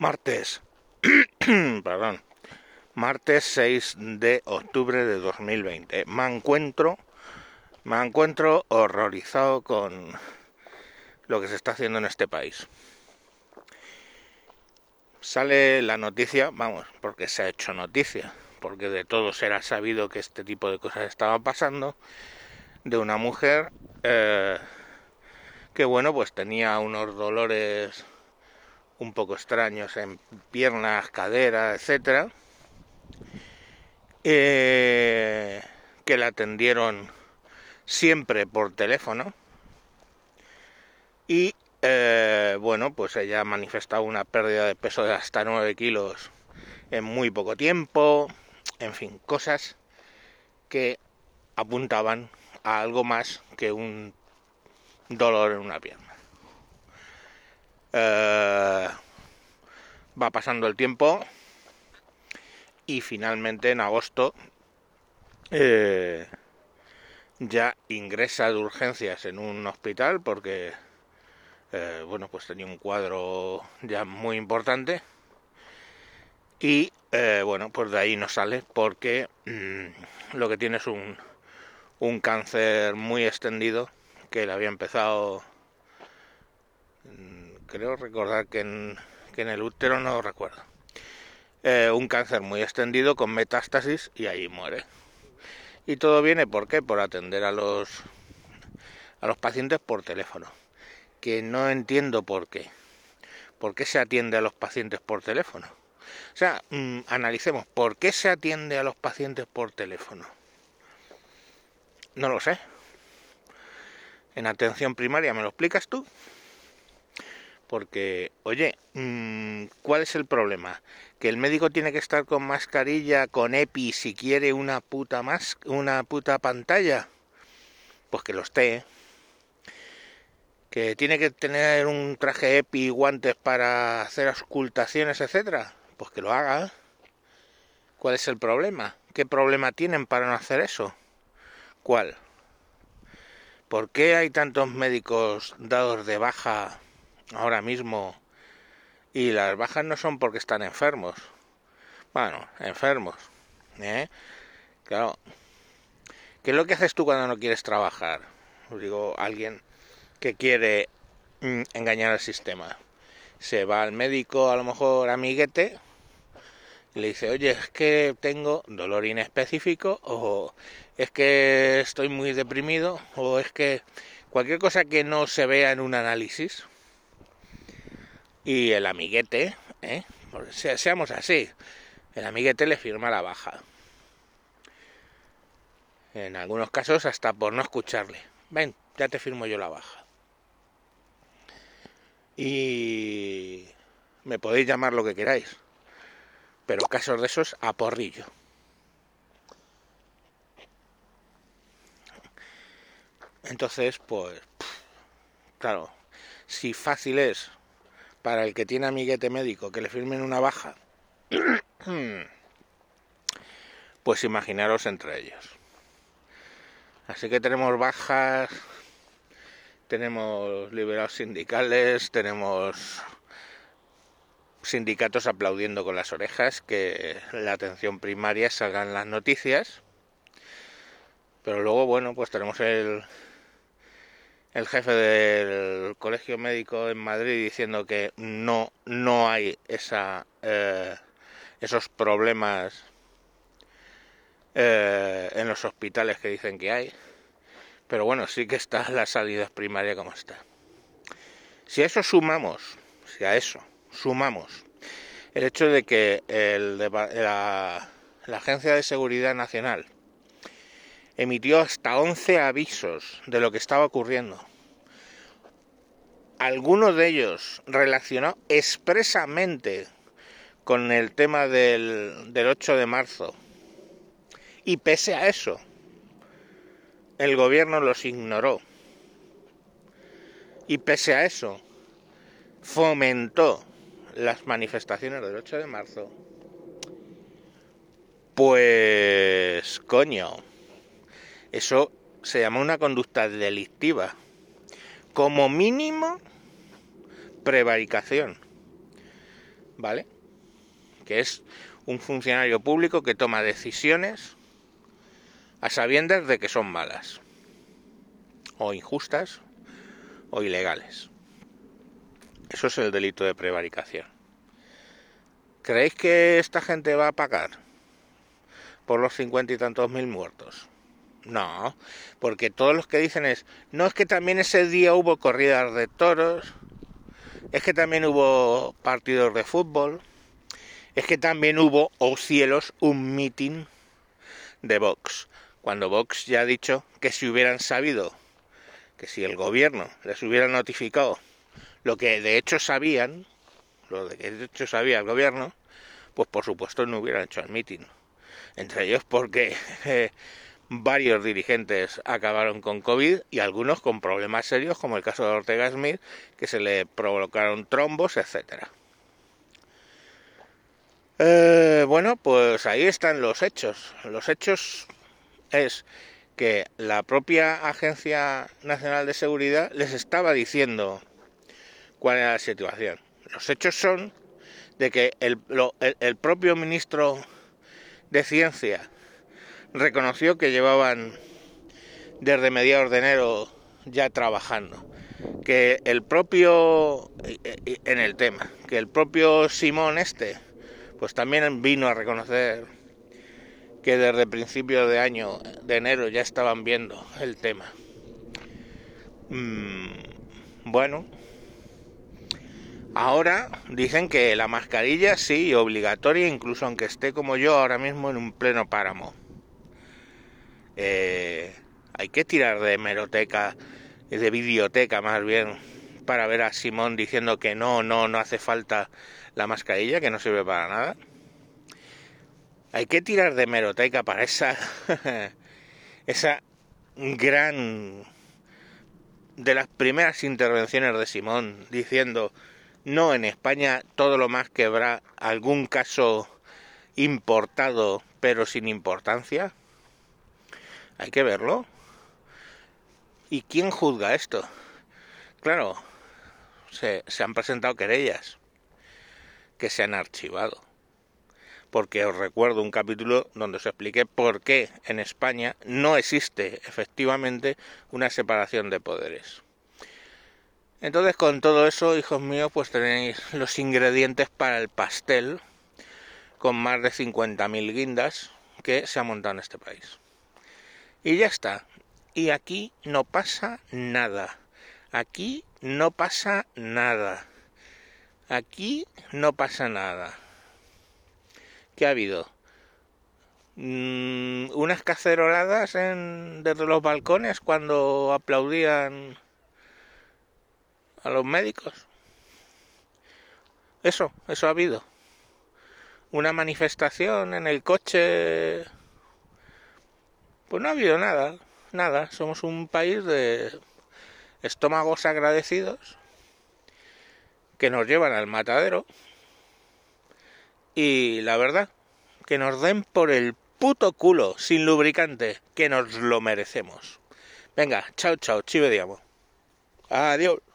Martes, perdón, martes 6 de octubre de 2020. Me encuentro, me encuentro horrorizado con lo que se está haciendo en este país. Sale la noticia, vamos, porque se ha hecho noticia, porque de todos era sabido que este tipo de cosas estaban pasando, de una mujer eh, que, bueno, pues tenía unos dolores un poco extraños en piernas, caderas, etcétera, eh, que la atendieron siempre por teléfono y eh, bueno, pues ella ha manifestado una pérdida de peso de hasta 9 kilos en muy poco tiempo, en fin, cosas que apuntaban a algo más que un dolor en una pierna. Eh, va pasando el tiempo y finalmente en agosto eh, ya ingresa de urgencias en un hospital porque eh, bueno pues tenía un cuadro ya muy importante y bueno pues de ahí no sale porque mm, lo que tiene es un, un cáncer muy extendido que le había empezado creo recordar que en, que en el útero no recuerdo. Eh, un cáncer muy extendido con metástasis y ahí muere. Y todo viene, ¿por qué? Por atender a los, a los pacientes por teléfono. Que no entiendo por qué. ¿Por qué se atiende a los pacientes por teléfono? O sea, mm, analicemos, ¿por qué se atiende a los pacientes por teléfono? No lo sé. En atención primaria, ¿me lo explicas tú? Porque, oye, mm, ¿cuál es el problema? Que el médico tiene que estar con mascarilla, con EPI, si quiere una puta más, una puta pantalla. Pues que lo esté. Que tiene que tener un traje EPI, guantes para hacer auscultaciones, etcétera. Pues que lo haga. ¿Cuál es el problema? ¿Qué problema tienen para no hacer eso? ¿Cuál? ¿Por qué hay tantos médicos dados de baja ahora mismo y las bajas no son porque están enfermos. Bueno, enfermos. ¿eh? Claro. ¿Qué es lo que haces tú cuando no quieres trabajar? Digo, alguien que quiere mm, engañar al sistema. Se va al médico, a lo mejor amiguete, y le dice, oye, es que tengo dolor inespecífico, o es que estoy muy deprimido, o es que cualquier cosa que no se vea en un análisis, y el amiguete, ¿eh? seamos así, el amiguete le firma la baja. En algunos casos hasta por no escucharle. Ven, ya te firmo yo la baja. Y me podéis llamar lo que queráis. Pero casos de esos a porrillo. Entonces, pues, claro, si fácil es para el que tiene amiguete médico que le firmen una baja, pues imaginaros entre ellos. Así que tenemos bajas, tenemos liberados sindicales, tenemos sindicatos aplaudiendo con las orejas que la atención primaria salga en las noticias. Pero luego, bueno, pues tenemos el, el jefe del colegio médico en Madrid diciendo que no, no hay esa, eh, esos problemas eh, en los hospitales que dicen que hay. Pero bueno, sí que está la salida primaria como está. Si a eso sumamos, si a eso sumamos el hecho de que el, la, la Agencia de Seguridad Nacional emitió hasta 11 avisos de lo que estaba ocurriendo. Algunos de ellos relacionó expresamente con el tema del, del 8 de marzo. Y pese a eso, el gobierno los ignoró. Y pese a eso, fomentó las manifestaciones del 8 de marzo. Pues, coño, eso se llama una conducta delictiva. Como mínimo, prevaricación. ¿vale? Que es un funcionario público que toma decisiones a sabiendas de que son malas, o injustas, o ilegales. Eso es el delito de prevaricación. ¿Creéis que esta gente va a pagar por los cincuenta y tantos mil muertos? No, porque todos los que dicen es, no es que también ese día hubo corridas de toros, es que también hubo partidos de fútbol, es que también hubo, oh cielos, un meeting de Vox. Cuando Vox ya ha dicho que si hubieran sabido, que si el gobierno les hubiera notificado lo que de hecho sabían, lo que de hecho sabía el gobierno, pues por supuesto no hubieran hecho el meeting. Entre ellos porque eh, varios dirigentes acabaron con COVID y algunos con problemas serios, como el caso de Ortega Smith, que se le provocaron trombos, etcétera. Eh, bueno, pues ahí están los hechos. Los hechos es que la propia Agencia Nacional de Seguridad les estaba diciendo cuál era la situación. Los hechos son de que el, el propio ministro de Ciencia reconoció que llevaban desde mediados de enero ya trabajando. Que el propio, en el tema, que el propio Simón este, pues también vino a reconocer que desde principios de año, de enero, ya estaban viendo el tema. Mm, bueno, ahora dicen que la mascarilla sí, obligatoria, incluso aunque esté como yo ahora mismo en un pleno páramo. Eh, hay que tirar de hemeroteca, de biblioteca más bien, para ver a Simón diciendo que no, no, no hace falta la mascarilla, que no sirve para nada. Hay que tirar de hemeroteca para esa, esa gran de las primeras intervenciones de Simón diciendo no en España todo lo más que habrá algún caso importado pero sin importancia hay que verlo. ¿Y quién juzga esto? Claro, se, han presentado querellas que se han archivado. Porque os recuerdo un capítulo donde os expliqué por qué en España no existe efectivamente una separación de poderes. Entonces con todo eso, hijos míos, pues tenéis los ingredientes para el pastel con más de 50.000 guindas que se ha montado en este país. Y ya está. Y aquí no pasa nada. Aquí no pasa nada. Aquí no pasa nada. ¿Qué ha habido? Mm, unas caceroladas en, desde los balcones cuando aplaudían a los médicos. Eso, eso ha habido. Una manifestación en el coche pues no ha habido nada, nada. Somos un país de estómagos agradecidos que nos llevan al matadero y la verdad, que nos den por el puto culo sin lubricante, que nos lo merecemos. Venga, chao, chao, chive diamo. Adiós.